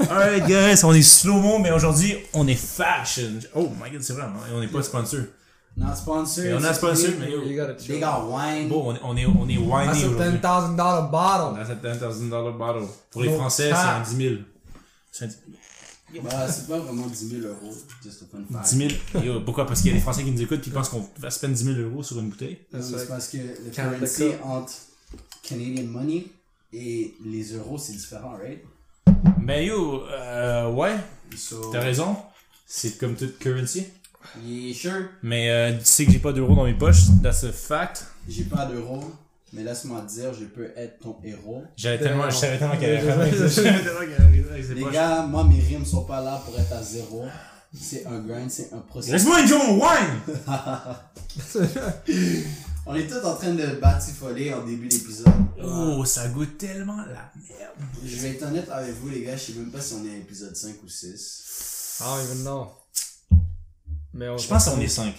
Alright guys, on est slow-mo, mais aujourd'hui, on est fashion. Oh my god, c'est vrai, hein, on n'est pas sponsor. Not sponsored. Et on a sponsor, free. mais yo, You gotta They got wine. bon, on est, on est, on est whiny That's a aujourd'hui. $10,000 bottle. That's a $10,000 bottle. Pour les Français, c'est un 10 000. C'est un 10 Bah, c'est pas vraiment 10 000 euros. Just a fun fact. 10 000. Yo, pourquoi? Parce qu'il y a des Français qui nous écoutent et pensent qu'on va spend 10 000 euros sur une bouteille. C'est parce que le currency entre Canadian money et les euros, c'est différent, right? Ben yo, euh, ouais, So, t'as raison. C'est comme toute currency. yeah, sure, Mais euh, tu sais que j'ai pas d'euros dans mes poches, that's a fact. j'ai pas d'euros, mais laisse-moi te dire, je peux être ton héros. J'avais tellement, je savais tellement qu'elle ses Les gars, moi, mes rimes sont pas là pour être à zéro. C'est un grind, c'est un processus. Laisse-moi enjoy mon wine! On est tous en train de batifoler en début d'épisode. Oh, ça goûte tellement la merde. Je vais être honnête avec vous, les gars, je sais même pas si on est à épisode 5 ou 6. I don't even know. Mais on Je pense qu'on est 5.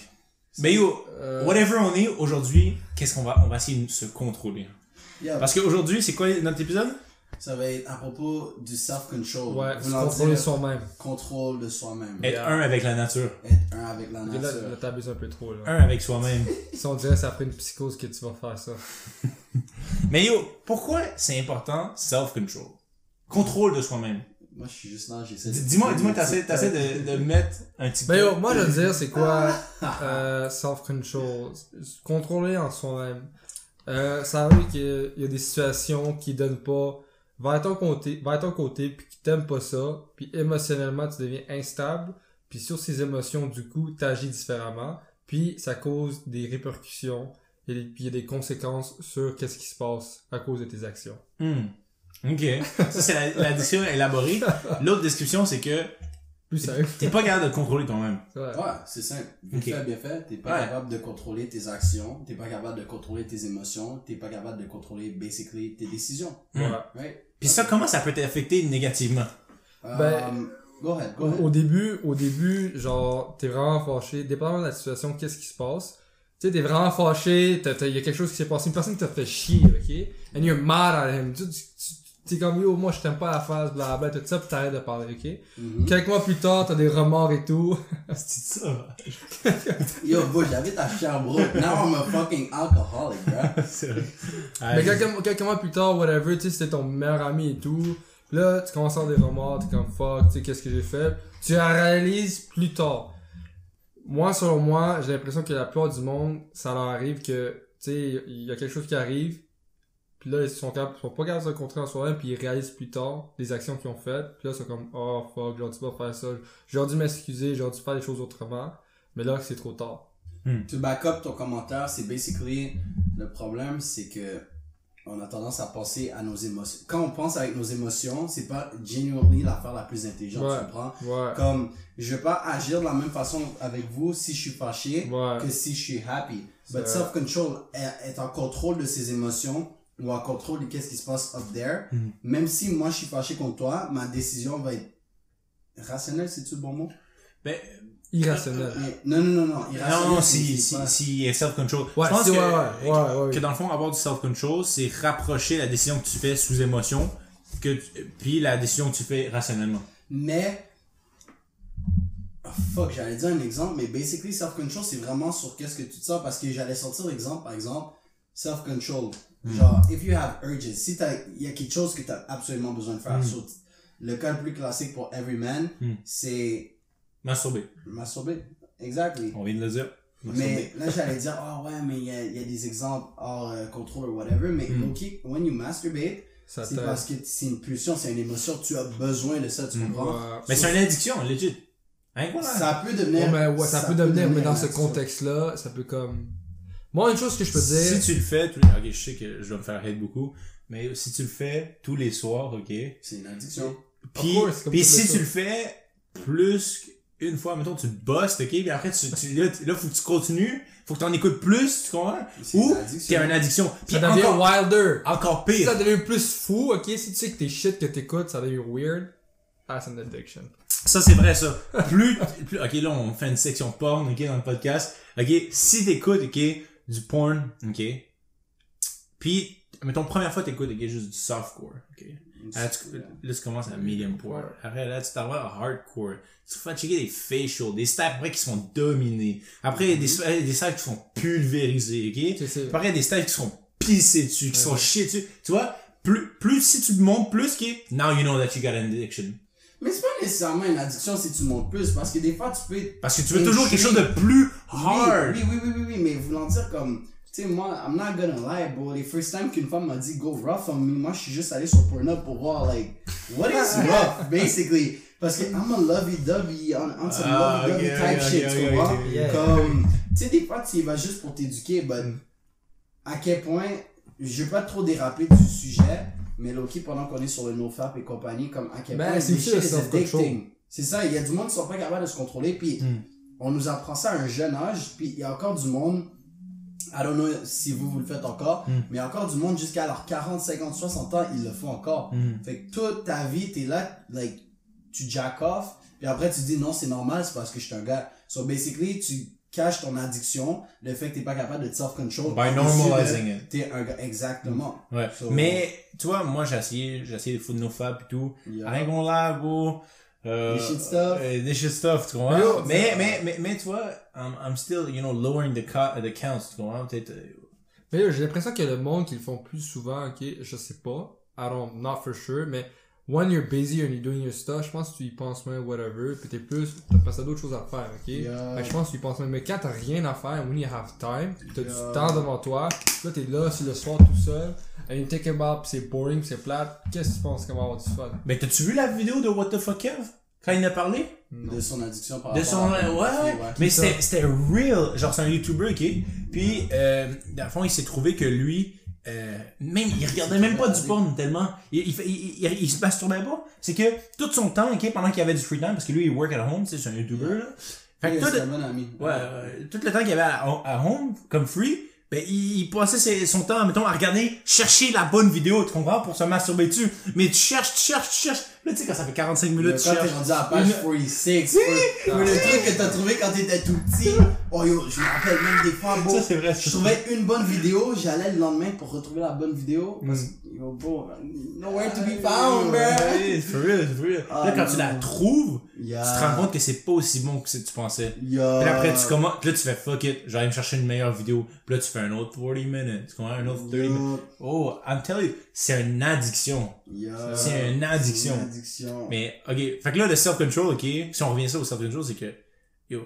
Mais yo, Euh, whatever on est aujourd'hui, qu'est-ce qu'on va, on va essayer de se contrôler. Yeah, Parce qu'aujourd'hui, c'est quoi notre épisode? Ça va être à propos du self-control. Ouais, contrôler dire soi-même. contrôle de soi-même. Être Yeah. un avec la nature. Être un avec la Là, nature. là t'abuses un peu trop, là. Un avec soi-même. Si on dirait que c'est après une psychose que tu vas faire ça. Mais yo, pourquoi c'est important self-control? Contrôle de soi-même. Moi, je suis juste là, j'essaie de... Dis-moi, dis-moi, t'essaies, t'essaies de, de mettre un petit Ben yo, moi je veux dire, c'est quoi euh, self-control? Contrôler en soi-même. Euh, ça veut dire qu'il y a des situations qui donnent pas vers ton côté, vers ton côté, puis qui t'aiment pas ça, puis émotionnellement tu deviens instable, puis sur ces émotions, du coup, t'agis différemment, puis ça cause des répercussions, et puis il y a des conséquences sur qu'est-ce qui se passe à cause de tes actions. Hmm. Ok. Ça, c'est la description élaborée. L'autre description, c'est que Plus t'es pas capable de contrôler toi-même. C'est vrai. Ouais, c'est simple. Bien Ok. fait, bien fait. T'es pas Ouais. capable de contrôler tes actions. T'es pas capable de contrôler tes émotions. T'es pas capable de contrôler, basically, tes décisions. Voilà. Right? Puis ça, comment ça peut t'affecter négativement? Euh, go ahead, go Au, ahead. au début, au début, genre, t'es vraiment fâché, dépendamment de la situation, qu'est-ce qui se passe. Tu sais, t'es vraiment fâché, t'as- y a quelque chose qui s'est passé, une personne qui t'a fait chier, ok? And you're mad at him. Tu, tu, tu- t'es comme, yo, moi, je t'aime pas à la face, blablabla, tout ça, pis t'arrêtes de parler, ok? Mhm. Quelques mois plus tard, t'as des remords et tout. C'est ça. Yo, bro, j'habite à Sherbrooke. Now I'm a fucking alcoholic, bro. C'est vrai. Mais quelques, quelques mois plus tard, whatever, tu sais, c'était ton meilleur ami et tout. Là, tu commences à avoir des remords, t'es comme fuck, tu sais, qu'est-ce que j'ai fait? Tu la réalises plus tard. Moi, selon moi, j'ai l'impression que la plupart du monde, ça leur arrive que, tu sais, il y a quelque chose qui arrive, puis là, ils sont, capables, ils sont pas capables de se contrôler en soi-même, puis ils réalisent plus tard les actions qu'ils ont faites, puis là, ils sont comme, oh fuck, j'aurais dû pas faire ça, j'aurais dû m'excuser, j'aurais dû faire les choses autrement, mais là, c'est trop tard. To back up ton commentaire, c'est basically le problème, c'est que on a tendance à penser à nos émotions. Quand on pense avec nos émotions, c'est pas genuinely l'affaire la plus intelligente, Ouais. tu comprends? Ouais. Comme, je vais pas agir de la même façon avec vous si je suis fâché Ouais. que si je suis happy. But self-control est en contrôle de ses émotions ou en contrôle de qu'est-ce qui se passe up there. Mhm. Même si moi je suis fâché contre toi, ma décision va être rationnelle, c'est-tu le bon mot? Ben, Irrationnel. Mais- non, non, non, non. non, irrationnel, non, si, si, si, self-control. Ouais, Je pense si, que, ouais, ouais, ouais, ouais. que dans le fond, avoir du self-control, c'est rapprocher la décision que tu fais sous émotion, que tu- puis la décision que tu fais rationnellement. Mais, oh, fuck, j'allais dire un exemple, mais basically, self-control, c'est vraiment sur qu'est-ce que tu te sens, parce que j'allais sortir l'exemple, par exemple, self-control. Genre, if you have urges, si t'as, il y a quelque chose que t'as absolument besoin de faire, Mm. so, le cas le plus classique pour every man, Mm. c'est Masturber. masturber. Exactly. On vient de le dire. Mais là, j'allais dire, oh ouais, mais il y a, il y a des exemples hors euh, contrôle ou whatever, mais Mm. low-key, when you masturbate, c'est parce que c'est une pulsion, c'est une émotion, tu as besoin de ça, tu Mm. comprends? Ouais. Mais c'est une addiction, legit. Hein, voilà. Ça peut devenir. Ouais, mais ouais, ça, peut devenir, mais dans ce contexte-là, ça peut comme. Moi, une chose que je peux Si dire. tu le fais, tous les- ok, je sais que je vais me faire hate beaucoup, mais si tu le fais tous les soirs, ok, C'est une addiction. Puis, puis si tu le fais plus qu'une fois, mettons, tu bosses, ok, puis après, tu, tu, là, tu- là, faut que tu continues, faut que tu en écoutes plus, tu comprends? Ou une t'es une addiction. Puis Ça devient encore, wilder. encore Si pire. ça devient plus fou, ok, si tu sais que tes shit que t'écoutes, ça devient weird, that's an addiction. Ça, c'est vrai, ça. Plus, plus, ok, là, on fait une section porn, ok, dans le podcast. Ok, si t'écoutes, ok, du porn, ok, puis, mettons, première fois t'écoutes, ok, juste du softcore, ok? Là, tu, là, tu commences à medium poor. Après, là, tu t'en vas à hardcore. Tu fais checker des facials, des stats après qui sont dominés. Après, des, des stats qui sont pulvérisés, ok? Après, des stats qui sont pissés dessus, qui sont chiés dessus. Tu vois, plus, plus si tu montes plus qui est, now you know that you got an addiction. Mais c'est pas nécessairement une addiction si tu montes plus, parce que des fois, tu peux Parce que tu veux toujours quelque chose de plus hard. Oui, oui, oui, oui, oui, mais voulant dire comme, tu sais, moi, I'm not gonna lie, bro. Les first time qu'une femme m'a dit go rough on me, moi, je suis juste allé sur Pornhub pour voir, like, what is rough, basically. Parce que I'm a lovey-dovey, on, on some Ah, lovey-dovey type shit, tu. Yeah. Comme, tu sais, des fois, tu y vas juste pour t'éduquer, but à quel point, je vais pas trop déraper du sujet, mais Loki, pendant qu'on est sur le nofap et compagnie, comme à quel Ben, point, c'est addicting. C'est ça, il y a du monde qui sont pas capables de se contrôler, puis Hmm. on nous apprend ça à un jeune âge, puis il y a encore du monde, I don't know si vous, vous le faites encore, Mm. mais il y a encore du monde jusqu'à leurs 40, 50, 60 ans, ils le font encore. Mm. Fait que toute ta vie, t'es là, like, tu jack off, puis après tu dis non, c'est normal, c'est parce que je suis un gars. So basically, tu caches ton addiction, le fait que t'es pas capable de te self-control. By par-dessus normalizing de- it. T'es un gars, exactement. Ouais. So- Mais, tu vois, moi, j'ai essayé, j'ai essayé de foutre nos fab et tout. Yeah. Rien qu'on l'a, bro. Euh, Des shit stuff. euh, des shit stuff, tu comprends? Mais yo, mais, mais, mais, mais, tu vois, I'm, I'm still, you know, lowering the, co- the counts, tu comprends? Peut-être, euh, Mais j'ai l'impression que le monde qui le font plus souvent, ok, je sais pas, I don't, not for sure, mais when you're busy and you're doing your stuff, je pense que tu y penses moins, whatever, pis t'es plus, t'as passé d'autres choses à faire, ok? Yeah. Fait que je pense que tu y penses moins, mais quand t'as rien à faire, when you have time, pis t'as Yeah. du temps devant toi, là t'es là, c'est le soir tout seul, and you take about, pis c'est boring, pis c'est plate, qu'est-ce que tu penses qu'on va avoir du fun? Mais t'as-tu vu la vidéo de What the fuck Kev? Quand il en a parlé? De son addiction par De rapport son, à ouais, ouais. pornographie, Mais c'était, c'était real. Genre, c'est un YouTuber, ok? Puis, euh, dans le fond, il s'est trouvé que lui, euh, même, il regardait même pas du porn tellement. Il, il, il, il, il se masturbait pas. C'est que, tout son temps, ok, pendant qu'il avait du free time, parce que lui, il work at home, tu sais, c'est un YouTuber, là. Fait que tout. Ouais, ouais. tout le temps qu'il avait à, à home, comme free, ben, il, passait ses- son temps, mettons, à regarder, chercher la bonne vidéo, tu comprends, pour se masturber dessus. Mais tu cherches, tu cherches, tu cherches. Là, tu sais, quand ça fait 45 Mais minutes, tu quand t'es cherches. rendu à la page Une- 46, pour, pour le truc que t'as trouvé quand t'étais tout petit, oh yo, je me rappelle même des fois, bon, Ça, c'est vrai. je trouvais une bonne vidéo, j'allais le lendemain pour retrouver la bonne vidéo, parce Mm. que, yo, bro, nowhere to be found, bro. Ouais, c'est for real, c'est for real. Ah, là, quand tu la trouves, Yeah. tu te rends compte que c'est pas aussi bon que ce que tu pensais. Yeah. Puis après, tu commences, puis là, tu fais fuck it, j'allais me chercher une meilleure vidéo. Puis là, tu fais un autre 40 minutes. Tu comprends? Un autre 30 minutes. Oh, I'm telling you, c'est une addiction. C'est une addiction. C'est une addiction. Mais, ok. Fait que là, le self-control, ok. Si on revient ça au self-control, c'est que, yo,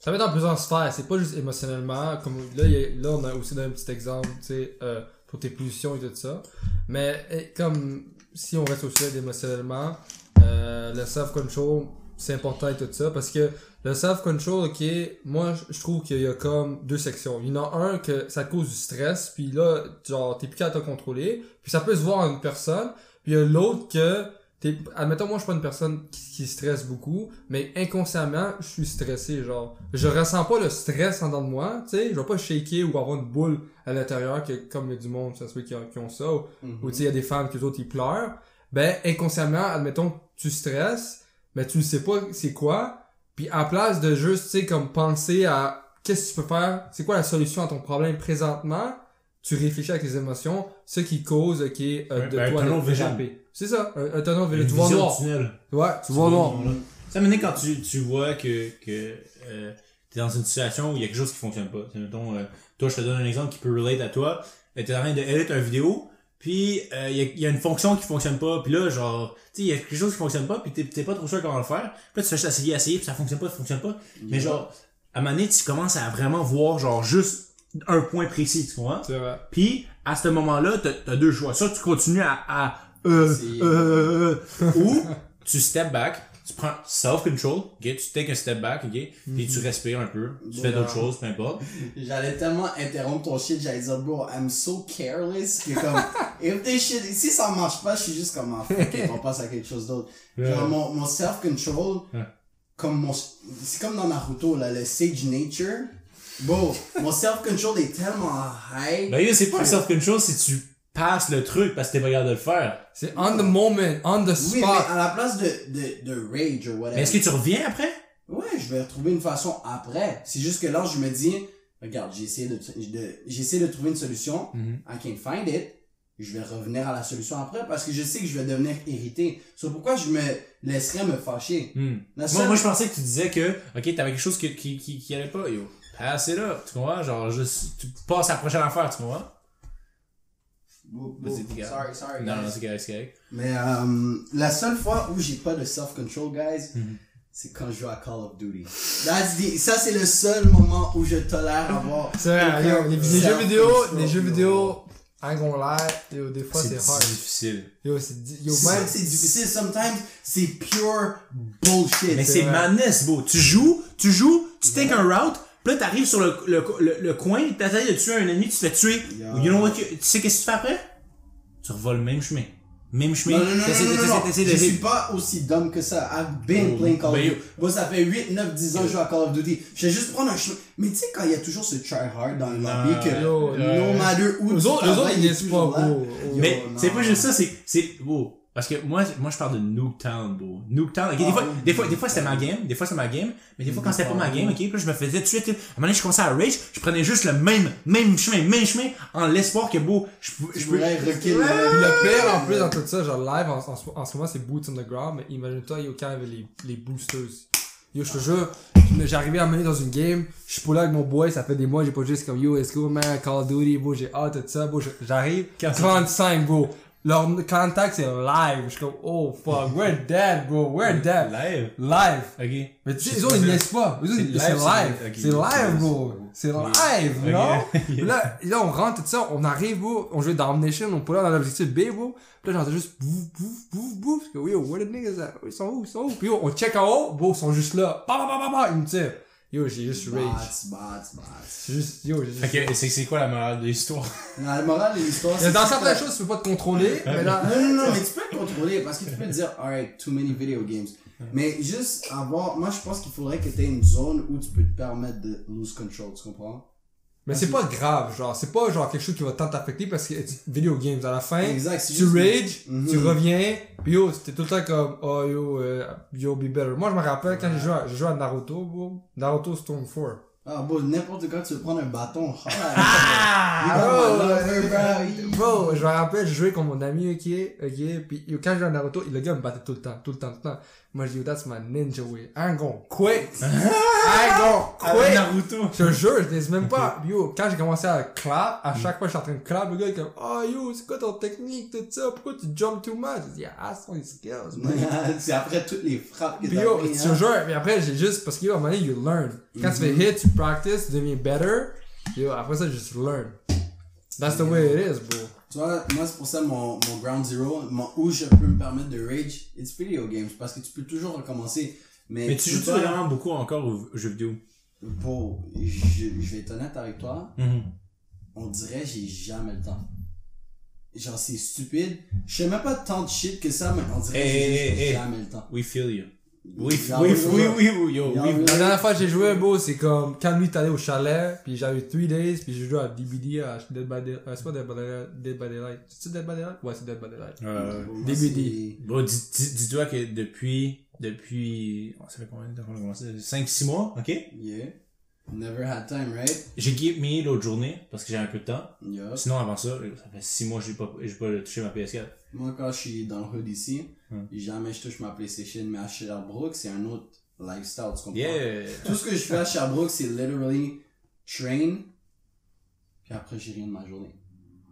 Ça va être dans plusieurs sphères, c'est pas juste émotionnellement, comme là, a- là on a aussi donné un petit exemple, tu sais, euh, pour tes pulsions et tout ça. Mais eh, comme si on reste au sujet d'émotionnellement, euh, le self-control, c'est important et tout ça, parce que le self-control, ok, moi je- trouve qu'il y a comme deux sections. Il y en a un que ça cause du stress, puis là, genre, t'es plus capable de te contrôler, puis ça peut se voir en une personne, puis il y a l'autre que admettons, moi, je suis pas une personne qui, qui stresse beaucoup, mais inconsciemment, je suis stressé, genre. Je ressens pas le stress en dedans de moi, tu sais. Je vais pas shaker ou avoir une boule à l'intérieur, que, comme il y a du monde, ça se fait qui, ont- qui ont ça, ou, ou tu sais, il y a des femmes qui, eux autres, ils pleurent. Ben, inconsciemment, admettons, tu stresses, mais tu ne sais pas c'est quoi, puis à place de juste, tu sais, comme penser à qu'est-ce que tu peux faire, c'est quoi la solution à ton problème présentement, tu réfléchis avec tes émotions, ce qui cause, ok, euh, de ben, toi vision. d'échapper. C'est ça, un, un tunnel une Tu vois noir. de tunnel. Ouais, tu vois noir. Ça dire quand tu, tu vois que, que euh, t'es dans une situation où il y a quelque chose qui fonctionne pas. Tu sais, mettons, euh, toi, je te donne un exemple qui peut relate à toi. Euh, T'es en train de edit une vidéo, puis euh, il y, a, il y a une fonction qui fonctionne pas, puis là, genre, tu sais, il y a quelque chose qui fonctionne pas, puis t'es, t'es pas trop sûr comment le faire. Puis là, tu fais juste essayer, essayer, puis ça fonctionne pas, ça fonctionne pas. Mais genre, à un moment donné, tu commences à vraiment voir, genre, juste un point précis, tu comprends? C'est vrai. Puis, à ce moment-là, t'as, t'as deux choix. Soit tu continues à, à euh, euh, euh, ou tu step back, tu prends self-control, ok, tu take un step back, ok, puis tu respires un peu, tu fais d'autres choses, peu importe. J'allais tellement interrompre ton shit, j'allais dire, bro, I'm so careless que comme, if this shit, si ça marche pas, je suis juste comme, ah, fuck it, on passe à quelque chose d'autre. Genre, mon, mon self-control, comme mon, c'est comme dans Naruto, là, le Sage Nature. Bro, mon self-control est tellement high. Ben, yo, c'est pas un self-control si tu passes le truc parce que t'es pas capable de le faire. C'est on the moment, on the oui, mais spot. à la place de, de, de rage ou whatever. Mais est-ce que tu reviens après? Ouais, je vais retrouver une façon après. C'est juste que là, je me dis, regarde, j'ai essayé de, de j'ai essayé de trouver une solution. Mhm. I can find it. je vais revenir à la solution après parce que je sais que je vais devenir irrité. C'est pourquoi je me laisserais me fâcher? Hmm. La Moi, moi, je pensais que tu disais que, ok, t'avais quelque chose qui, qui, qui, qui allait pas, yo. Pass it up, tu comprends? Genre, juste, tu passes à la prochaine affaire, tu comprends? Boop, Vas-y, boop. dis, gars. Sorry, sorry, Non, non, guys. c'est correct, c'est correct. Mais euh, la seule fois où j'ai pas de self-control, guys, Mhm. c'est quand je joue à Call of Duty. That's the- ça, c'est le seul moment où je tolère avoir. C'est vrai, yo, les, les jeux vidéo, les jeux yo. vidéo, un gros l'air, yo, des fois c'est C'est hard. difficile. Yo, c'est, di- yo, C'est même, c'est difficile. Sometimes, c'est pure bullshit. Mais C'est c'est madness, beau. Tu joues, tu joues, tu take un route, pis là t'arrives sur le, le, le, le coin, t'essayes de tuer un ennemi, tu te fais tuer. Yeah. You know what you- tu sais qu'est-ce que tu fais après? Tu revoles le même chemin. Même chemin. Non, non, non, T'essaies- non, non, t'essaies- non, t'essaies Je suis pas aussi dumb que ça. I've been Oh, playing Call of ben, Duty. Moi, ça fait 8, 9, 10 ans que je joue à Call of Duty. Je vais juste prendre un chemin. Mais tu sais, quand il y a toujours ce try-hard dans le lobby que Yo, euh, no matter où eux tu autres, eux autres, travailles, ils il est pas, toujours là. Yo, Mais non. c'est pas juste ça, c'est, c'est, wow. Parce que moi, moi, je parle de Nuketown, bro. Nuketown, ok, des Ah, fois, des fois, des fois, c'était ma game, des fois, c'était ma game, mais des fois, quand c'était pas ma game, ok, puis je me faisais tuer, tu sais. à un moment donné, je commençais à rage, je prenais juste le même, même chemin, même chemin, en l'espoir que, beau, je, Je. Puis le pire en plus dans tout ça, genre live en, en, ce- en ce moment c'est Boots on the Ground, mais imagine-toi, yo, quand il y avait les, les boosters. Yo, je te jure, me- j'arrivais à mener dans une game, je suis pas là avec mon boy, ça fait des mois, j'ai pas juste comme yo, let's go man, Call of Duty, bro, j'ai hâte de ça, bro, j'arrive, Quand c'est- 35, bro. Leur contact c'est live, je suis comme oh fuck, we're dead, bro, we're dead. Live. Live. Ok. Mais tu sais, les autres, ils niaisent pas. Autres, C'est ils- live, C'est live. ok. C'est live, bro. C'est live, non? Là, là, on rentre, tout ça, on arrive, bro, on joue Domination, on peut là dans l'objectif B, bro. Puis là, j'entends juste bouf, bouf, bouf, bouf. Parce que, yo, where the niggas? At? Ils sont où, ils sont où? Puis yo, on check en haut, bro, ils sont juste là. Bah, bah, bah, bah, ils me tirent. Yo, j'ai juste rage. Bats, bats, bats. C'est juste, yo, j'ai juste. Fait que, c'est, c'est quoi la morale de l'histoire? La morale de l'histoire, c'est dans certaines choses, tu peux pas te contrôler, mais là, Non, non, non, mais tu peux le contrôler parce que tu peux te dire, alright, too many video games. Mais juste avoir, moi je pense qu'il faudrait que tu aies une zone où tu peux te permettre de lose control, tu comprends? Mais c'est pas grave, genre, c'est pas genre quelque chose qui va tant t'affecter parce que it's video games, à la fin, Exact, tu juste- rage, Mhm. tu reviens, pis yo, c'était tout le temps comme, oh yo, euh, yo, be better. Moi, je me rappelle quand j'ai joué, à- j'ai joué à Naruto, bro, Naruto Stone 4. Ah, bon, n'importe quand tu veux prendre un bâton. Ah, You got bro, bro. bro, je me rappelle, je jouais contre mon ami, ok, ok, pis yo, quand je jouais à Naruto, le gars me battait tout le temps, tout le temps, tout le temps. Moi, je dis, that's my ninja way. I ain't gonna quit. I ain't gonna Avec. Naruto. Je te jure, je dis même pas. Yo, quand j'ai commencé à clap, à chaque fois que je suis en train de clap, le gars est comme, oh yo, c'est quoi ton technique, tout ça, pourquoi tu jump too much? Je dis, yeah, ask on skills, man. c'est après toutes les frappes que t'as yo, pris, je hein. te jure, mais après, j'ai juste, parce que yo, à un moment donné, you learn. Quand tu fais hit, tu practice, tu deviens better. Yo, après ça, just learn. That's the way it is, bro. Tu vois, moi c'est pour ça mon, mon ground zero, mon, où je peux me permettre de rage, it's video games, parce que tu peux toujours recommencer. Mais, Mais tu joues pas- vraiment beaucoup encore aux jeux vidéo? Pour, je, je vais être honnête avec toi, Mhm. on dirait j'ai jamais le temps. Genre c'est stupide. Je sais même pas tant de shit que ça, mais on dirait Hey, que j'ai hey, juste hey. jamais le temps. We feel you. We, we, yo, Y'all we, really La dernière fois que j'ai joué, bro, c'est comme, quand lui allé au chalet, puis j'avais 3 days, puis j'ai joué à DBD, à Dead by Daylight, euh, c'est pas Dead by Daylight, Dead by Daylight. Dead by Daylight? Ouais, c'est Dead by Daylight. Euh. Bon, dis- dis- dis-toi que depuis, depuis, ça fait combien de temps qu'on a commencé? 5-6 mois, ok? Yeah. Never had time, right? J'ai me l'autre journée, parce que j'ai un peu de temps. Sinon, avant ça, ça fait 6 mois que j'ai pas, j'ai pas touché ma PS4. Moi, quand je suis dans le hood ici, Hmm. jamais je touche ma PlayStation, mais à Sherbrooke, c'est un autre lifestyle, tu comprends? Yeah! Tout ce que je fais à Sherbrooke, c'est literally train, puis après, j'ai rien de ma journée.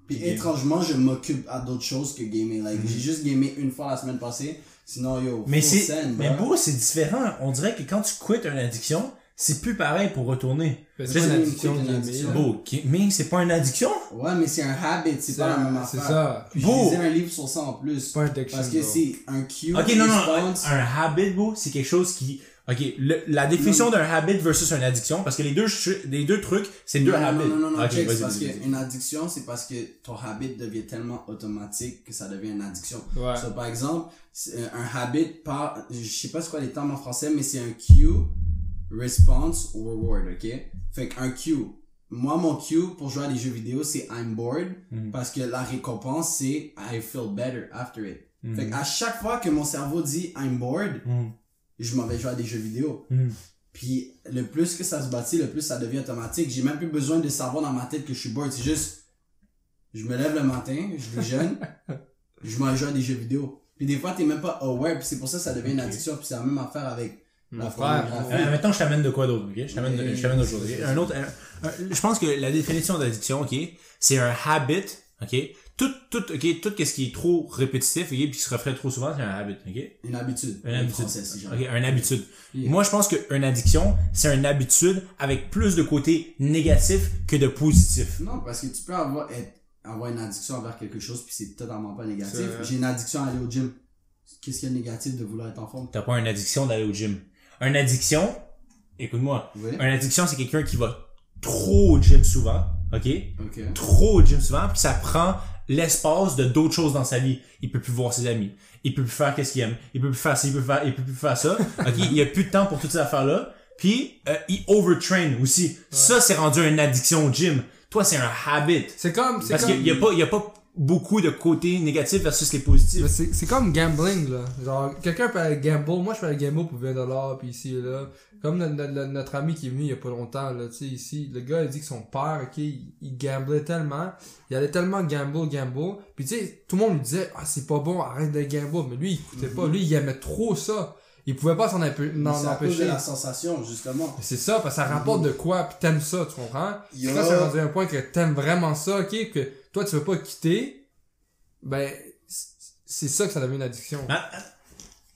Puis étrangement, je m'occupe à d'autres choses que gamer. Like, j'ai juste gamé une fois la semaine passée, sinon, yo. Mais c'est, mais bro. beau, c'est différent. On dirait que quand tu quittes une addiction, c'est plus pareil pour retourner. C'est pas une addiction, une addiction. Beau, mais c'est pas une addiction? Ouais, mais c'est un habit, c'est pas la même C'est ça. Je lisais un livre sur ça en plus. Pas addiction, Parce que c'est un cue Ok, non, non, un habit, beau, c'est quelque chose qui, ok, le- la définition d'un habit versus une addiction, parce que les deux, les deux trucs, c'est deux non, non, habits. Non, non, non, Ok, check, parce qu'une addiction, c'est parce que ton habit devient tellement automatique que ça devient une addiction. Ouais. So, par exemple, c'est un habit par, je sais pas c'est quoi les termes en français, mais c'est un cue, response, reward, ok? Fait qu'un cue, moi, mon cue pour jouer à des jeux vidéo, c'est I'm bored, Mhm. parce que la récompense, c'est I feel better after it. Mhm. Fait qu'à chaque fois que mon cerveau dit I'm bored, Mhm. Je m'en vais jouer à des jeux vidéo. Mhm. Puis le plus que ça se bâtit, le plus ça devient automatique. J'ai même plus besoin de savoir dans ma tête que je suis bored. C'est juste Je me lève le matin, je déjeune, je m'en joue à des jeux vidéo. Puis des fois, t'es même pas aware, puis c'est pour ça que ça devient une addiction, puis c'est la même affaire avec la Mon frère, pornographie. Euh, maintenant, je t'amène de quoi d'autre, ok? Je t'amène, de- d'autre chose? Un autre, un- un- je pense que la définition d'addiction, ok, c'est un habit, ok? Tout, tout, ok, tout ce qui est trop répétitif, ok, puis qui se refait trop souvent, c'est un habit, ok? Une habitude. Une habitude. français, si jamais. Ok, un habitude. Yeah. Moi, je pense qu'une addiction, c'est une habitude avec plus de côté négatif que de positif. Non, parce que tu peux avoir, être, avoir une addiction envers quelque chose, puis c'est totalement pas négatif. J'ai une addiction à aller au gym. Qu'est-ce qu'il y a de négatif de vouloir être en forme? T'as pas une addiction d'aller au gym. Une addiction, écoute-moi, Oui. une addiction, c'est quelqu'un qui va trop au gym souvent, ok? Ok. trop au gym souvent, puis ça prend l'espace de d'autres choses dans sa vie. Il peut plus voir ses amis. Il peut plus faire qu'est-ce qu'il aime. Il peut plus faire ça, il peut faire, il peut plus faire ça. OK, il a plus de temps pour toutes ces affaires-là. Puis euh, il overtrain aussi. Ça c'est rendu une addiction au gym. Toi c'est un habit. C'est comme, c'est Parce comme, qu'il y a pas il y a pas beaucoup de côtés négatifs versus les positifs. C'est c'est comme gambling, là. Genre, quelqu'un peut aller gamble. Moi, je peux aller gamble pour 20$, puis ici et là. Comme no- no- no- notre ami qui est venu il y a pas longtemps, là, tu sais, ici. Le gars, il dit que son père, ok, il, il gamblait tellement. Il allait tellement gamble, gamble. Puis tu sais, tout le monde lui disait, ah, c'est pas bon, arrête de gamble. Mais lui, il écoutait pas. Lui, il aimait trop ça. Il pouvait pas s'en empê- Mais n'en c'est à cause de empêcher. la sensation, justement. C'est ça, parce que ça rapporte de quoi, puis t'aimes ça, tu comprends? Il y a- Quand c'est rendu à un point que t'aimes vraiment ça, ok, que toi tu veux pas quitter, ben, c'est ça que ça devient une addiction. Ah, ah,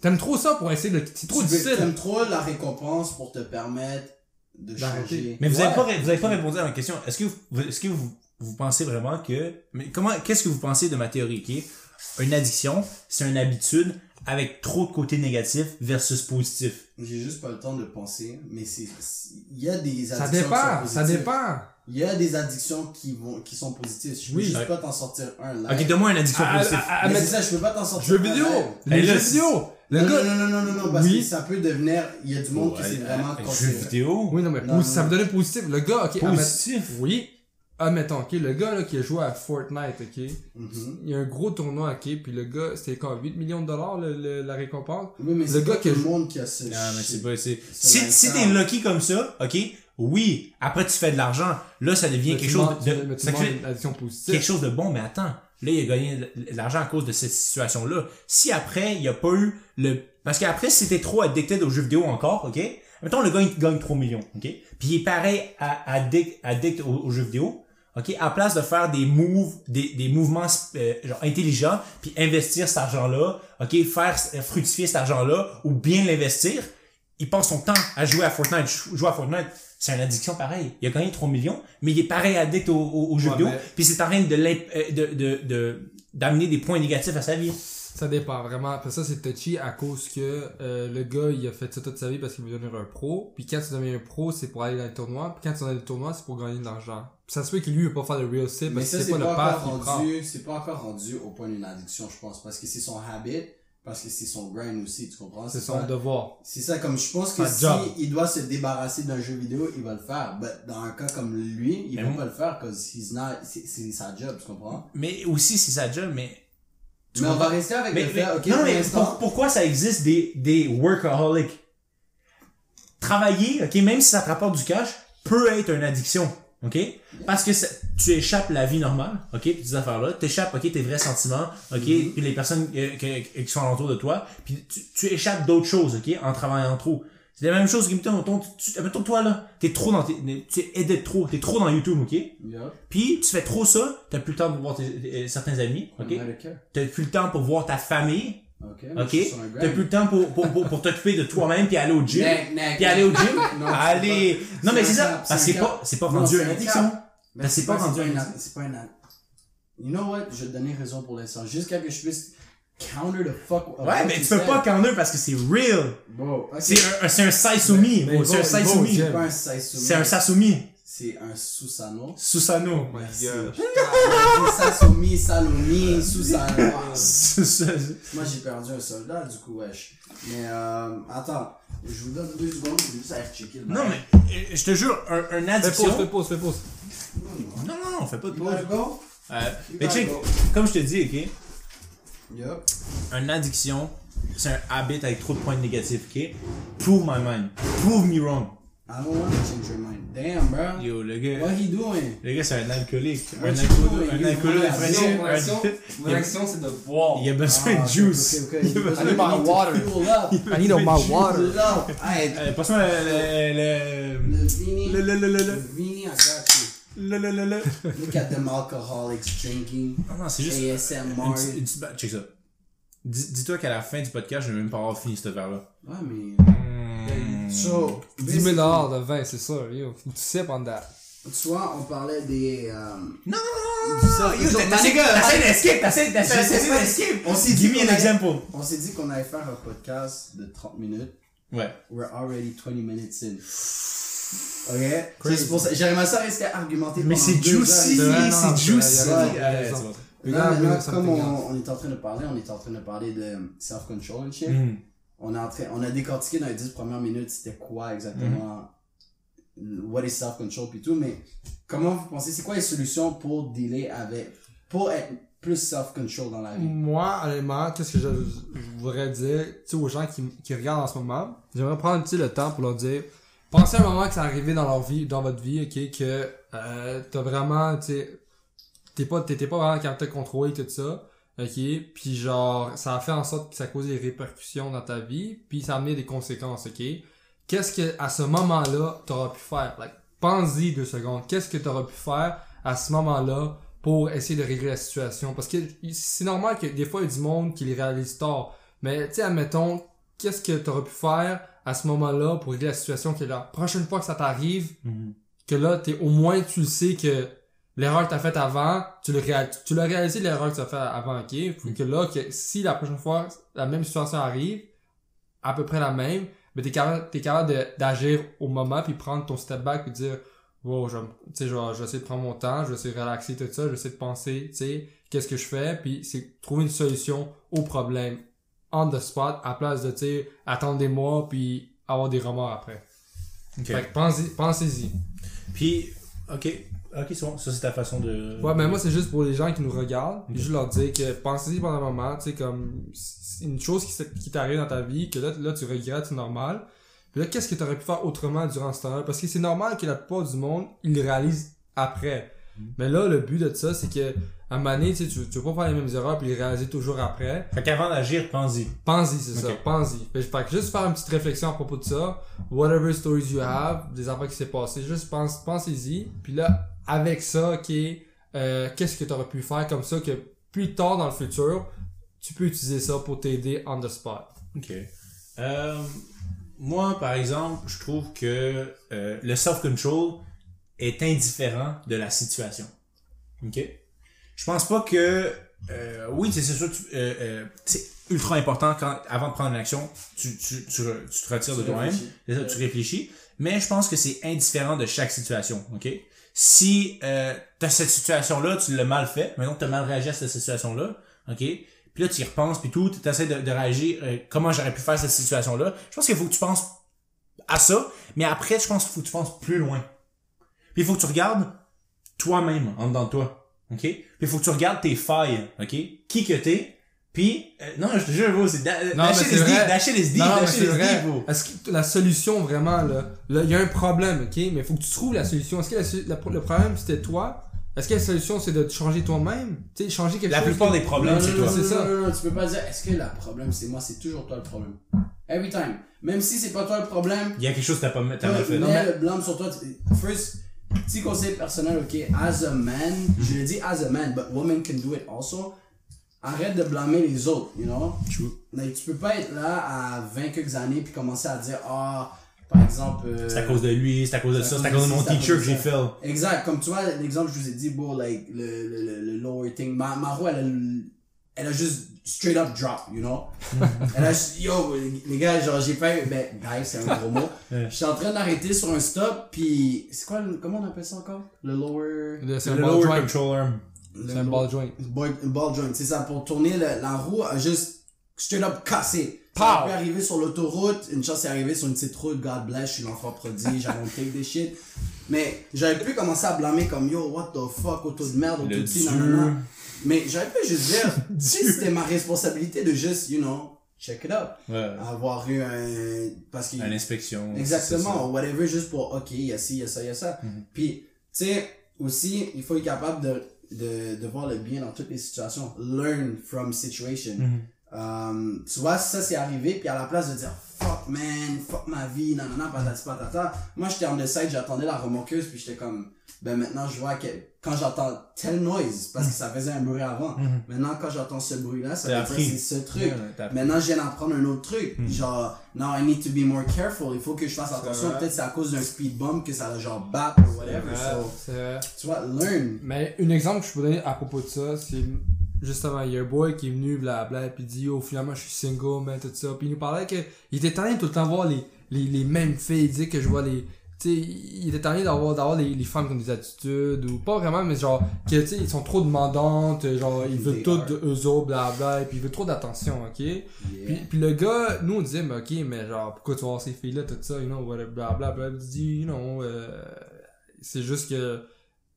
T'aimes trop ça pour essayer de... C'est trop tu difficile. T'aimes trop la récompense pour te permettre de changer. Mais vous Ouais. avez pas vous avez pas répondu à ma question. Est-ce que vous est-ce que vous vous pensez vraiment que mais comment qu'est-ce que vous pensez de ma théorie qui est une addiction, c'est une habitude avec trop de côtés négatifs versus positifs. J'ai juste pas le temps de penser, mais c'est, il y a des addictions Ça qui sont dépend, ça dépend. Il y a des addictions qui vont, qui sont positives. Je peux Oui. juste pas t'en sortir un là. OK, donne-moi une addiction Ah, positive. ah, ah, mais mais- c'est ça, je peux pas t'en sortir Jeux un vidéo! Les Hey, jeux vidéo! Le non, gars... non, non, non, non, non, parce Oui. que ça peut devenir, il y a du monde qui c'est vraiment jeux vidéo. Oui, non, mais Non, ça non. me donnait positif. Le gars, ok, admet- Positif? Oui. Admettons, ok, le gars là, qui a joué à Fortnite, ok, Mhm. il y a un gros tournoi, ok, puis le gars, c'était quoi, 8 millions de dollars le, le- la récompense? Oui, mais Le c'est gars pas qui a le monde qui a ce Non, mais c'est pas c'est si t'es lucky comme ça, OK? Oui, après tu fais de l'argent, là ça devient Mais quelque chose de quelque chose de bon, mais attends, là il a gagné de l'argent à cause de cette situation-là. Si après il y a pas eu le parce qu'après si t'es trop addicted aux jeux vidéo encore, OK? Mettons le gars il gagne 3 millions, OK? Puis il est pareil à addict addict aux, aux jeux vidéo. OK, à place de faire des moves, des, des mouvements euh, genre intelligents, puis investir cet argent-là, OK, faire euh, fructifier cet argent-là ou bien l'investir, il passe son temps à jouer à Fortnite. Jou- Jouer à Fortnite, c'est une addiction pareille. Il a gagné 3 millions, mais il est pareil addict aux, aux, aux jeux Ouais, vidéo, mais- puis c'est en train de l'imp- euh, de de de d'amener des points négatifs à sa vie. Ça dépend vraiment. Que ça, c'est touchy à cause que euh, le gars, il a fait ça toute sa vie parce qu'il veut devenir un pro. Puis quand tu deviens un pro, c'est pour aller dans les tournois. Puis quand tu vas dans les tournois, c'est pour gagner de l'argent. Puis ça se peut que lui, il veut pas faire le real sip Mais parce que c'est pas le pas path qu'il prend. c'est pas encore rendu au point d'une addiction, je pense, parce que c'est son habit, parce que c'est son grind aussi, tu comprends? C'est son pas- devoir. C'est ça, comme je pense que si job. il doit se débarrasser d'un jeu vidéo, il va le faire. Mais dans un cas comme lui, il Mais va pas le faire parce que c'est sa job, tu comprends? Mais aussi c'est sa job, mais Tu mais on va rester avec mais, le fait, ok, non mais pour- pourquoi ça existe des des workaholics? Travailler, OK, même si ça te rapporte du cash, peut être une addiction. OK? Parce que ça- tu échappes la vie normale, OK, puis ces affaires-là, t'échappes, OK, tes vrais sentiments, OK, Mm-hmm. puis les personnes euh, que- qui sont autour de toi, puis tu, tu échappes d'autres choses, OK, en travaillant trop. C'est la même chose que, mettons, ton- tu, mettons, toi, là, t'es trop dans tes, tu édites trop, t'es trop dans YouTube, OK? Yup. Puis tu fais trop ça, t'as plus le temps pour voir tes, tes- certains amis, OK? T'as plus le temps pour voir ta famille, Ok. OK? T'as plus le temps pour, pour, pour, pour t'occuper de toi-même puis aller au gym? Puis aller au gym? Non, Allez. pas- Non, mais c'est ça. Parce que c'est pas, c'est pas Non, rendu c'est une un addiction. Ben, c'est pas rendu une un- C'est pas une You know what? Je vais te donner raison pour l'instant. Jusqu'à que je puisse counter the fuck. Ouais, what mais tu peux pas corner parce que c'est real. C'est un, c'est un saisumi. C'est un saisumi. C'est un Saisumi. C'est un un Susano. Susano. My Merci. Sasumi, Salumi, Susano. Sus- Moi, j'ai perdu un soldat, du coup, wesh. Mais, euh, attends. Je vous donne deux secondes, je vais juste aller checker le Non, mais je te jure, un, une Fais pause, fais addiction. pause, fais pause. Non, non, non, fais pas de pause. go? Euh, mais check, go. comme je te dis, ok, Yup. une addiction, c'est un habit avec trop de points négatifs, ok? Prove my mind. Prove me wrong. I don't want to change your mind. Damn, bro. Yo, le gars. What he doing? Le gars, c'est un alcoolique. What Un doing? un have Mon action, Un- mon action, c'est de boire. Il a besoin Ah, de juice. okay, okay, Il a besoin I need de- my water. I need my water. Euh, Passe-moi le. le. Vini. Le. Le. Le. Le. Le Le. Vini, I got you. Le. Le. Le. Le. Look at them alcoholics drinking. Non, non, c'est juste. ASMR. Une une ba- Check ça. Dis- Dis-toi qu'à la fin du podcast, je vais même pas avoir fini cette affaire-là. Ouais, mais. So, 10 000 de vin, c'est ça, yo. Faut que tu sais on that. Tu vois, on parlait des. Euh, Non, du self- yo, t'essaies man- d'escape. On s'est dit Give me qu'on an allait- example. On s'est dit qu'on allait faire un podcast de 30 minutes. Ouais. We're already 20 minutes in. Ok? C'est pour ça. J'aimerais ça rester argumenté Mais pendant c'est juicy, non, c'est non, juicy. comme on est en train de parler, on est en train de parler de self-control and shit. On, train, on a décortiqué dans les 10 premières minutes c'était quoi exactement, what is self-control pis tout, mais comment vous pensez, c'est quoi les solutions pour dealer avec, pour être plus self-control dans la vie? Moi, honnêtement, qu'est-ce que je, voudrais dire, aux gens qui, qui regardent en ce moment, j'aimerais prendre, tu sais, le temps pour leur dire, pensez à un moment que ça arrivé dans leur vie, dans votre vie, ok, que, euh, t'as vraiment, tu t'es pas, t'étais pas vraiment capable de contrôler tout ça, ok, puis genre, ça a fait en sorte que ça cause des répercussions dans ta vie, puis ça a amené des conséquences, ok? Qu'est-ce que, à ce moment-là, t'auras pu faire? Like, pense-y deux secondes. Qu'est-ce que t'auras pu faire à ce moment-là pour essayer de régler la situation? Parce que c'est normal que des fois, il y a du monde qui les réalise tard. Mais, tu sais, admettons, qu'est-ce que tu aurais pu faire à ce moment-là pour régler la situation que la prochaine fois que ça t'arrive, Mhm. que là, t'es, au moins, tu le sais que l'erreur que t'as faite avant, tu le réal- tu l'as réalisé l'erreur que tu as fait avant, ok? Que là, que si la prochaine fois, la même situation arrive, à peu près la même, mais t'es capable, t'es capable d'agir au moment puis prendre ton step back et dire, wow, je, tu sais, je vais, essayer de prendre mon temps, je vais essayer de relaxer tout ça, je vais essayer de penser, tu sais, qu'est-ce que je fais, puis c'est trouver une solution au problème on the spot à place de, tu sais, attendre des mois puis avoir des remords après. Ok. Fait que pensez, pensez-y. Puis, ok. Ok, c'est bon. Ça, c'est ta façon de. Ouais, mais moi, c'est juste pour les gens qui nous regardent. Puis juste leur dire que pensez-y pendant un moment, tu sais, comme, c'est une chose qui, t'arrive dans ta vie, que là, là, tu regrettes, c'est normal. Puis là, qu'est-ce que t'aurais pu faire autrement durant ce temps-là? Parce que c'est normal que la plupart du monde, ils le réalisent après. Mais là, le but de ça, c'est que, à un moment donné, tu sais, tu, tu veux pas faire les mêmes erreurs puis les réaliser toujours après. Fait qu'avant d'agir, pense-y. Pense-y, c'est ça, pense-y. Fait, fait que juste faire une petite réflexion à propos de ça. Whatever stories you have, des affaires qui s'est passé, juste pense, pensez-y. Puis là, avec ça, ok, euh, qu'est-ce que tu aurais pu faire comme ça que plus tard dans le futur, tu peux utiliser ça pour t'aider on the spot? Ok. Euh, moi, par exemple, je trouve que euh, le self-control est indifférent de la situation. Ok? Je pense pas que euh, oui, c'est sûr, tu- euh, euh, c'est ultra important quand avant de prendre une action, tu, tu, tu, te retires de toi-même, réfléchis. C'est ça, tu réfléchis. Mais je pense que c'est indifférent de chaque situation. Ok? Si euh, t'as cette situation-là, tu l'as mal fait, maintenant t'as mal réagi à cette situation-là, ok? Puis là, tu y repenses, puis tout, tu essaies de, de réagir, euh, comment j'aurais pu faire cette situation-là. Je pense qu'il faut que tu penses à ça, mais après, je pense qu'il faut que tu penses plus loin. Puis il faut que tu regardes toi-même, en dedans de toi, ok? Puis il faut que tu regardes tes failles, ok? Qui que t'es, puis, euh, non, je te jure, bro, c'est da- mais lâcher c'est les deep, lâcher les deep, Non, mais lâcher c'est les bro. Est-ce que la solution vraiment là, il y a un problème, ok, mais il faut que tu trouves la solution. Est-ce que la la- le problème c'était toi? Est-ce que la solution c'est de te changer toi-même? Tu sais, changer quelque La chose. plupart que- des problèmes, non, c'est non, toi. non, C'est non, ça. Non, non, tu peux pas dire, est-ce que le problème c'est moi, c'est toujours toi le problème. Every time. Même si c'est pas toi le problème, Il y a quelque chose que t'as pas t'as mal fait. mets le blâme sur toi. First, petit conseil personnel, ok, as a man, je le dis as a man, but women can do it also. Arrête de blâmer les autres, you know? True. Like, tu peux pas être là à 20 quelques années puis commencer à dire, ah, par exemple. euh, C'est à cause de lui, c'est à cause de ça, c'est à cause de mon teacher que j'ai fait. Exact, comme tu vois, l'exemple que je vous ai dit, bro, like, le, le, le, le lower thing, Ma, Maro, elle a, le- elle a juste straight up drop, you know? elle a juste, yo, les gars, genre, j'ai fait, ben, guys, c'est un gros mot. Ouais. J'étais en train d'arrêter sur un stop, puis c'est quoi, le- comment on appelle ça encore? Le lower... Le- C'est un Le lower control arm. Le C'est un ball joint. Ball, ball joint, c'est ça, pour tourner le- la roue, a juste straight up cassé. Ça pu arriver sur l'autoroute, une chance c'est arrivé sur une petite route, God bless, je suis l'enfant prodige, j'avais take des shit. Mais j'aurais pu commencer à blâmer comme yo, what the fuck, auto de merde, auto de ci, nanana. Mais j'aurais pu juste dire, si c'était ma responsabilité de juste, you know, check it up. Ouais. Avoir eu un, parce qu'il, Une inspection. Exactement, ou whatever, juste pour, ok, il y a ci, il y a ça, il y a ça. Mhm. Puis, tu sais, aussi, il faut être capable de, de, de voir le bien dans toutes les situations. Learn from situation. Mhm. Um, tu vois, ça c'est arrivé, puis à la place de dire fuck man, fuck ma vie, non, patati patata, moi j'étais en side, j'attendais la remorqueuse, puis j'étais comme, ben maintenant je vois que quand j'entends tel noise, parce que ça faisait un bruit avant, Mhm. maintenant quand j'entends ce bruit-là, ça veut dire c'est ce truc. Maintenant, je viens d'apprendre un autre truc. Hmm. Genre, now I need to be more careful. Il faut que je fasse attention. Peut-être c'est à cause d'un speed bump que ça a genre bat ou whatever. So, tu vois, learn. Mais un exemple que je peux donner à propos de ça, c'est justement, il y a un boy qui est venu, blabla, puis dit, oh, finalement, je suis single, man, tout ça. Puis il nous parlait que, il était tanné de tout le temps voir les, les, les mêmes filles, il disait que je vois les, tu sais, il était tanné d'avoir, d'avoir les, les femmes qui ont des attitudes, ou pas vraiment, mais genre, que, tu sais, ils sont trop demandantes, genre, ils veulent tout de eux autres, blabla, et puis ils veulent trop d'attention, ok? Puis, puis le gars, nous on disait, mais ok, mais genre, pourquoi tu voir ces filles-là, tout ça, you know, blablabla. Il dit, you know, euh, c'est juste que,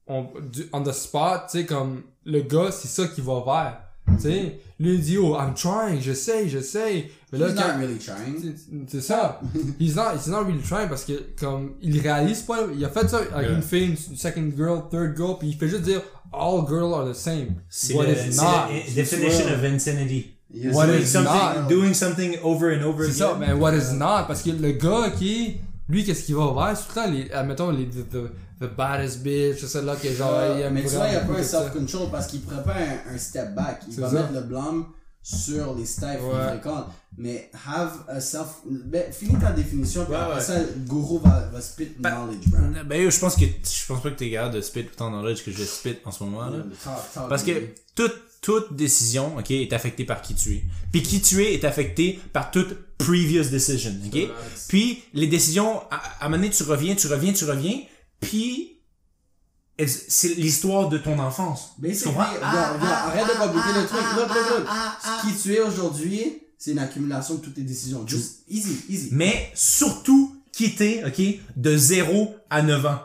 on, du, on the spot, tu sais, comme, le gars, c'est ça qu'il va faire. Tu sais, lui il dit, oh, I'm trying, j'essaye, j'essaye. Mais là, He's quand, not really trying. c'est- ça. He's not, he's not really trying parce que, comme, il réalise pas, il a fait ça avec Yeah. une fille, une second girl, third girl, puis il fait juste dire, all girls are the same. C'est What le, is c'est not. definition of insanity. Yes, What doing is something, not. doing something over and over C'est ça, again. mais what is not, parce que le gars qui, lui, qu'est-ce qu'il va faire? C'est tout le temps, les, admettons, les, the, the, the baddest bitch, c'est celle-là que genre, il aime mais tu vois, il n'y a pas un self-control parce qu'il prend pas un, un step back. Il va ça. mettre le blâme sur les qu'il Ouais. fréquente. Mais have a self. Ben, finis ta définition, puis Ouais, après ouais. ça, le gourou va, va spit Ben, knowledge, bro. Ben, je pense que, je pense pas que t'es capable de spit autant de knowledge que je spit en ce moment, là. Talk- talk Parce que toute, toute décision, ok, est affectée par qui tu es. Puis qui tu es est affecté par toute previous decision, ok? Puis les décisions, à, à un moment donné, tu reviens, tu reviens, tu reviens, puis c'est l'histoire de ton enfance. Mais c'est comprends? regarde, regarde, arrête de compliquer le truc. Look, look, look. ah, Qui tu es aujourd'hui, c'est une accumulation de toutes tes décisions. Just easy, easy. Mais surtout, quitter, ok, de 0 à 9 ans.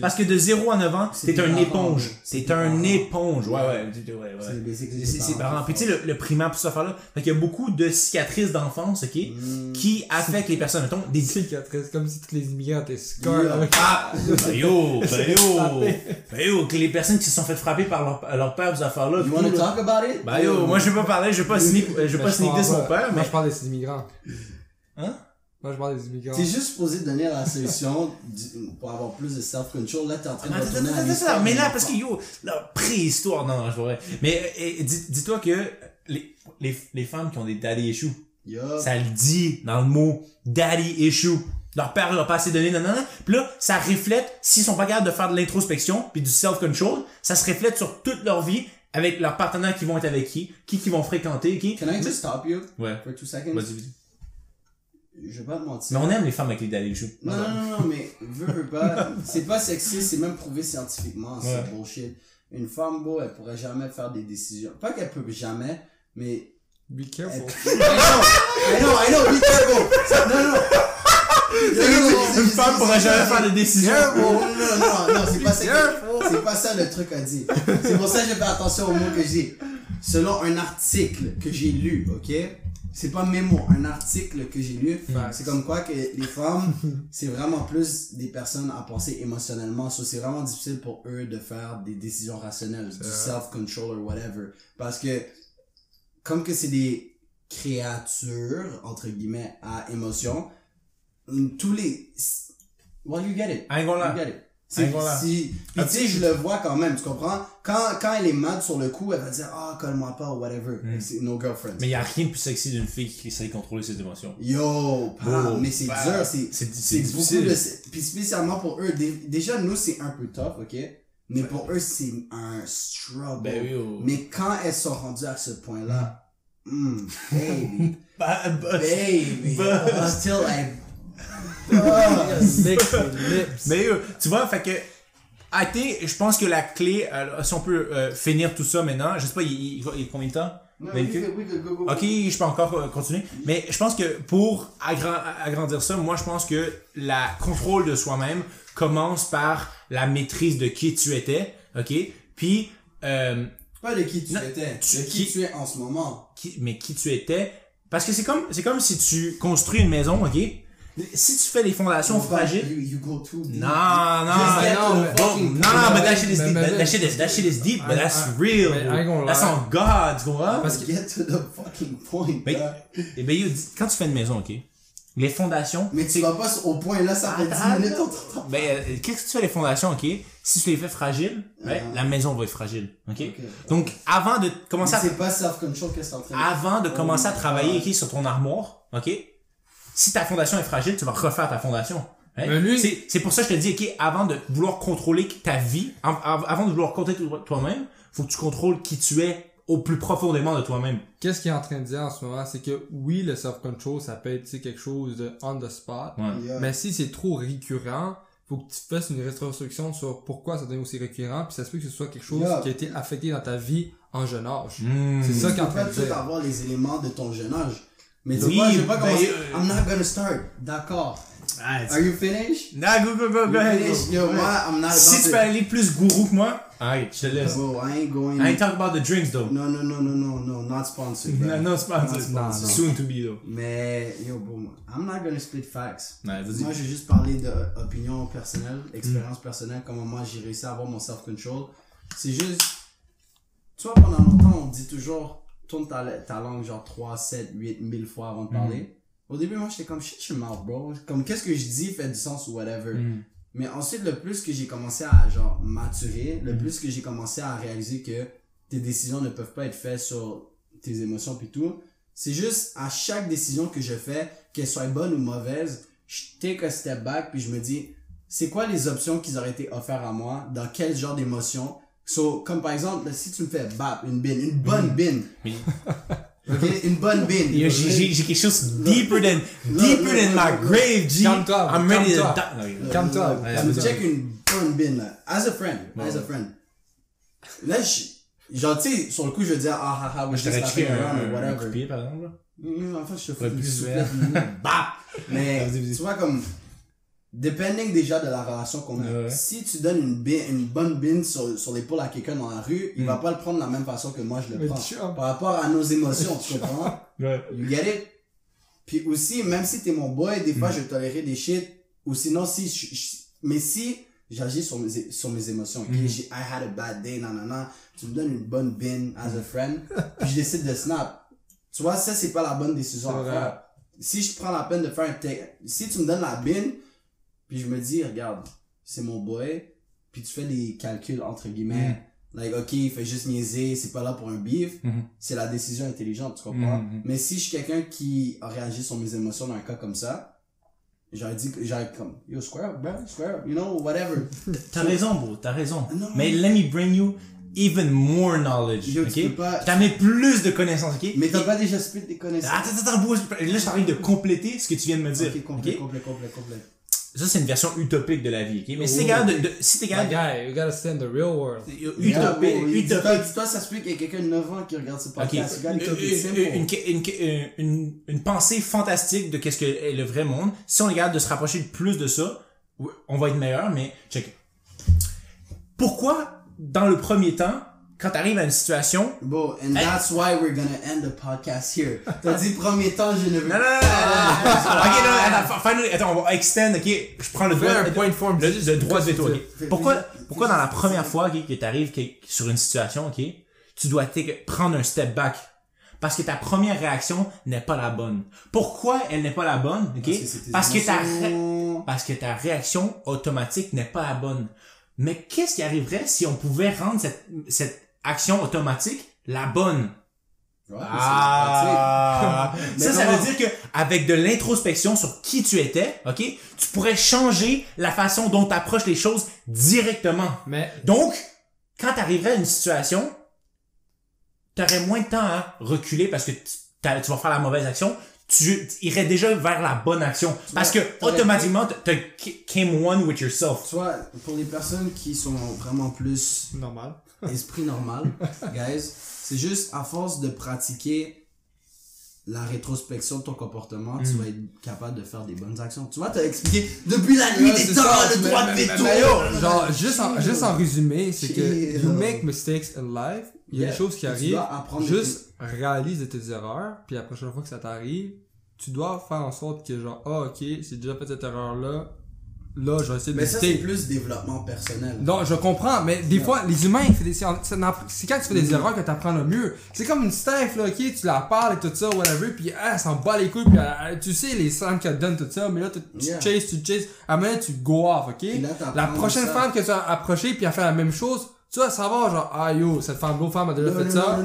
Parce que de 0 à 9 ans, C'est t'es un éponge. C'est un parents. éponge. Ouais, ouais. ouais, C'est ouais. c'est ses parents Puis tu sais, le, le primaire, tout ça affaire-là. Fait qu'il y a beaucoup de cicatrices d'enfance, ok, Mm. qui affectent les personnes. Mettons, des cicatrices, comme si tous les immigrants étaient scar Yeah. avec Ah! Ben yo! Ben yo! Ben yo! Que les personnes qui se sont fait frapper par leur, leur père, ces affaires-là. You wanna là. talk about it? Ben yo, moi je vais pas parler, je vais pas sneak, je vais pas je sneak parle diss mon pas- père, Moi, mais. je parle des immigrants. Hein? Moi, je parle des immigrants. T'es juste supposé donner la solution du- pour avoir plus de self-control. Là, t'es en train de Attends, retourner attends, à attends, l'histoire attends, mais des là, parce que yo, la préhistoire, non, non, je vois. Mais, euh, dis- dis-toi que les, les, les femmes qui ont des daddy issues, ça le dit dans le mot daddy issue. Leur père leur a pas assez donné, non, non, non. Puis là, ça reflète, s'ils sont pas capables de faire de l'introspection puis du self-control, ça se reflète sur toute leur vie avec leurs partenaires qui vont être avec qui, qui qui vont fréquenter, qui. Can I just stop you? Ouais. for two seconds? Vas-y, vas-y. Je vais pas te mentir. Mais on aime les femmes avec les daddy issues. Non, non, non, non, mais veux, veux pas. C'est pas sexy, c'est même prouvé scientifiquement, Ouais. c'est bullshit. Une femme, beau, elle pourrait jamais faire des décisions. Pas qu'elle peut jamais, mais. Be elle- careful. I know, I know, I know, be careful! Ça- Non, non! Une femme pourrait jamais faire des décisions. Non, non, non, non, non, c'est pas ça c'est pas ça le truc à dire. C'est pour ça que je fais attention aux mots que je dis. Selon un article que j'ai lu, ok? C'est pas mes mots, un article que j'ai lu. Facts. C'est comme quoi que les femmes, c'est vraiment plus des personnes à penser émotionnellement. So, c'est vraiment difficile pour eux de faire des décisions rationnelles, du self-control or whatever. Parce que, comme que c'est des créatures, entre guillemets, à émotion, tous les, well, you get it. I ain't gonna lie. You get it. C'est, lie. si, puis tu sais, je le vois quand même, tu comprends? Quand, quand elle est mad sur le coup, elle va dire, ah, colle-moi pas, ou whatever. Mm. C'est no girlfriend. Mais y a rien de plus sexy d'une fille qui sait contrôler ses émotions. Yo, pa, Oh, mais c'est bah, dur, c'est, c'est- c'est beaucoup difficile. de, puis spécialement pour eux, dé- déjà, nous, c'est un peu tough, ok? Mais pour eux, c'est un struggle. Ben oui, oh. Mais quand elles sont rendues à ce point-là, mm, baby, Bah, bah, baby, Bah. until I, Ah. Mais euh, tu vois, fait que I think, je pense que la clé, euh, si on peut euh, finir tout ça maintenant, je sais pas, il, il, il y a combien de temps? No, we que- could- we could go- go- Ok, je peux encore euh, continuer. Mais je pense que pour agra- agrandir ça, moi je pense que la contrôle de soi-même commence par la maîtrise de qui tu étais, ok? Puis, euh, Pas de qui tu Non, étais, tu- de qui, qui- tu es en ce moment. qui, mais qui tu étais Parce que c'est comme, c'est comme si tu construis une maison, ok? Si tu fais les fondations fragiles. You, you go too deep. Mais mais- non, but that shit is Mais- deep. mais- That, shit is, that shit is deep, but that's real. mais That's on God, tu comprends? Parce que- Get to the fucking point. Mais, là. eh ben, quand tu fais une maison, ok? Les fondations. Mais tu vas pas au point là, ça fait 10 Attends, minutes. t'entend. Ben, euh, qu'est-ce que tu fais les fondations, ok? Si tu les fais fragiles, ben, Uh-huh. la maison va être fragile, ok? Donc, avant de Mais commencer à c'est pas self-control qu'est-ce que t'es en train de avant de commencer à Oh, travailler ok, sur ton armoire, ok? Si ta fondation est fragile, tu vas refaire ta fondation. Hein? Mais lui- C'est, c'est pour ça que je te dis, ok, avant de vouloir contrôler ta vie, av- av- avant de vouloir contrôler toi- toi-même, faut que tu contrôles qui tu es au plus profondément de toi-même. Qu'est-ce qu'il est en train de dire en ce moment, c'est que oui, le self-control, ça peut être tu sais, quelque chose de on the spot, Ouais. Yeah. mais si c'est trop récurrent, faut que tu fasses une rétrospection sur pourquoi ça devient aussi récurrent, puis ça se peut que ce soit quelque chose Yeah. qui a été affecté dans ta vie en jeune âge. Hmm. C'est ça tu qu'il est en peux train pas de dire. avoir les éléments de ton jeune âge. Mais Oui, vois, je vais pas ben, commencer. euh, I'm not gonna start. D'accord. Ah, Are you finished? Nah, go, go, go, go ahead. Yo, moi, I'm not Si tu peux aller plus gourou que moi, alright, je te laisse. Bro, I ain't going. I ain't talk about the drinks though. No, no, no, no, no, no, not sponsored. bro. No. Not sponsored. Soon to be though. Mais, yo, bro, I'm not gonna split facts. Vas-y. Moi, je vais juste parler d'opinion personnelle, expérience personnelle, comment moi j'ai réussi à avoir mon self-control. C'est juste, tu vois, pendant longtemps, on dit toujours, tourne ta, ta langue genre 3, 7, 8 1000 fois avant de parler. Au début, moi, j'étais comme, shit your mouth, bro. Comme, qu'est-ce que je dis fait du sens ou whatever. Mm. Mais ensuite, le plus que j'ai commencé à, genre, maturer, le Mhm. plus que j'ai commencé à réaliser que tes décisions ne peuvent pas être faites sur tes émotions puis tout, c'est juste à chaque décision que je fais, qu'elle soit bonne ou mauvaise, je take a step back puis je me dis, c'est quoi les options qui auraient été offertes à moi, dans quel genre d'émotion? So, comme par exemple, si tu me fais bap, une bin, une bonne bin. Mais- Ok, une bonne bin. Yo, j'ai, j'ai, quelque chose deeper than, deeper than my grave, G. Calme-toi, I'm ready to die. Calme-toi. Tu me check une bonne bin, là. As a friend. As a friend. Là, je- genre, tu sais, sur le coup, je veux dire, ah, ah, ah, Moi, je just t'aurais checké un, whatever. par exemple. là. Mmh, En fait, je te Ouais, une plus souplesse. Bah! Mais, tu vois, comme, depending déjà de la relation qu'on a, Ouais. si tu donnes une, bin, une bonne bin sur, sur l'épaule à quelqu'un dans la rue, il Mm. va pas le prendre de la même façon que moi je le Mais prends. Par rapport à nos émotions, tu comprends? Ouais. You get it? Puis aussi, même si t'es mon boy, des Mm. fois, je vais tolérer des shit. Ou sinon, si je, je- mais si j'agis sur mes, sur mes émotions, ok? Mm. I had a bad day, nanana. Tu me donnes une bonne bin as a friend. puis je décide de snap. Tu vois, ça, c'est pas la bonne décision à faire. Si je prends la peine de faire un take, si tu me donnes la bin, puis je me dis, regarde, c'est mon boy, puis tu fais des calculs, entre guillemets, like, ok, il fait juste niaiser, c'est pas là pour un beef, Mhm. c'est la décision intelligente, tu comprends? Mhm. Mais si je suis quelqu'un qui a réagi sur mes émotions dans un cas comme ça, j'aurais dit, j'aurais comme, yo, square up, bro, square up, you know, whatever. T'as raison, bro, t'as raison. Non. Mais let me bring you even more knowledge, Yo, tu ok? peux pas- Je t'amène plus de connaissances, ok? Mais t'as pas déjà split des connaissances? Attends, attends, attends, bro, là, je t'arrive de compléter ce que tu viens de me dire, Ok, complet, ok? complet, complet, complet. Ça, c'est une version utopique de la vie, ok? Mais si t'es capable de, si t'es capable guy, you gotta stay in the real world. de, Yeah, utopique, dis-toi, utopique, dis-toi, ça se peut qu'il y ait quelqu'un de 9 ans qui regarde ce podcast. Gotta keep it Une, simple. une, une, une, une, une pensée fantastique de qu'est-ce que est le vrai monde. Si on est capable de se rapprocher de plus de ça, on va être meilleur, mais check. Pourquoi, dans le premier temps, quand t'arrives à une situation, Bro, and that's why we're gonna end the podcast here. T'as dit premier temps, je ne veux non, non, non, non, non, non. ok, non, attends, finally, attends, on va extend, ok, je prends le droit, un point de forme. le, le droit de veto, ok? Pourquoi, pourquoi dans la première fois, ok, que t'arrives sur une situation, ok, tu dois prendre un step back? Parce que ta première réaction n'est pas la bonne. Pourquoi elle n'est pas la bonne, ok? Parce que ta, parce que ta réaction automatique n'est pas la bonne. Mais qu'est-ce qui arriverait si on pouvait rendre cette, cette action automatique la bonne? Ouais, Ah, ça, ça veut dire que avec de l'introspection sur qui tu étais, ok, tu pourrais changer la façon dont tu approches les choses directement. Mais Donc, quand tu arriverais à une situation, tu aurais moins de temps à reculer parce que tu, vas faire la mauvaise action. Tu irais déjà vers la bonne action. Parce que automatiquement, tu came one with yourself. Vois, pour les personnes qui sont vraiment plus normal. esprit normal, guys, c'est juste à force de pratiquer la rétrospection de ton comportement, tu Mm. vas être capable de faire des bonnes actions. Tu vois, t'as expliqué depuis la nuit des temps, le droit de veto. genre, juste en, juste en résumé, c'est que you make mistakes in life, il y a Yeah. des choses qui arrivent. Juste réalise de tes erreurs, puis la prochaine fois que ça t'arrive, tu dois faire en sorte que genre, ah ok, j'ai déjà fait cette erreur-là, là je vais essayer de Mais ça, c'est plus développement personnel. Non, je comprends, mais des fois, les humains, c'est quand tu fais des erreurs que t'apprends le mieux. C'est comme une Steph, là, ok, tu la parles et tout ça, whatever, puis ah, elle s'en bat les couilles, puis elle- elle- tu sais les signes qu'elle donne, tout ça, mais là, tu, tu chases, tu chases, à un tu go off, ok? Là, La prochaine femme que tu as approchée, puis elle fait la même chose, tu vas savoir, genre, ah yo, cette femme, l'autre femme a déjà No, fait no, ça.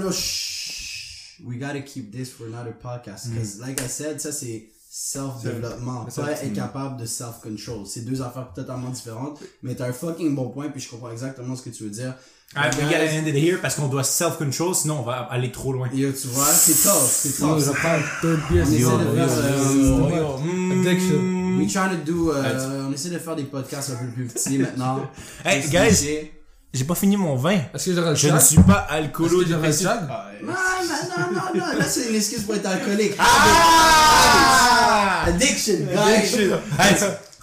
We gotta keep this for another podcast. Because, like I said, ça, c'est self-développement. C'est- Pas être capable de self-control. C'est deux affaires totalement différentes. Mais t'as un fucking bon point, puis je comprends exactement ce que tu veux dire. Ah, we gotta end it here parce qu'on doit self-control, sinon on va aller trop loin. Yo, tu vois, c'est tough, c'est tough. je prends le third beer, On c'est essaie ça, de euh. Mm. Addiction. We trying to do, euh, on essaie de faire des podcasts un peu plus petits maintenant. Hey, guys. J'ai pas fini mon vin. Est-ce que j'aurais le Je ne suis pas Est-ce alcoolo que j'aurais le dépressif. chat? Ah, Non, non, non, non, là, c'est une excuse pour être alcoolique. Ah! Addiction, guys. Addiction. Hey,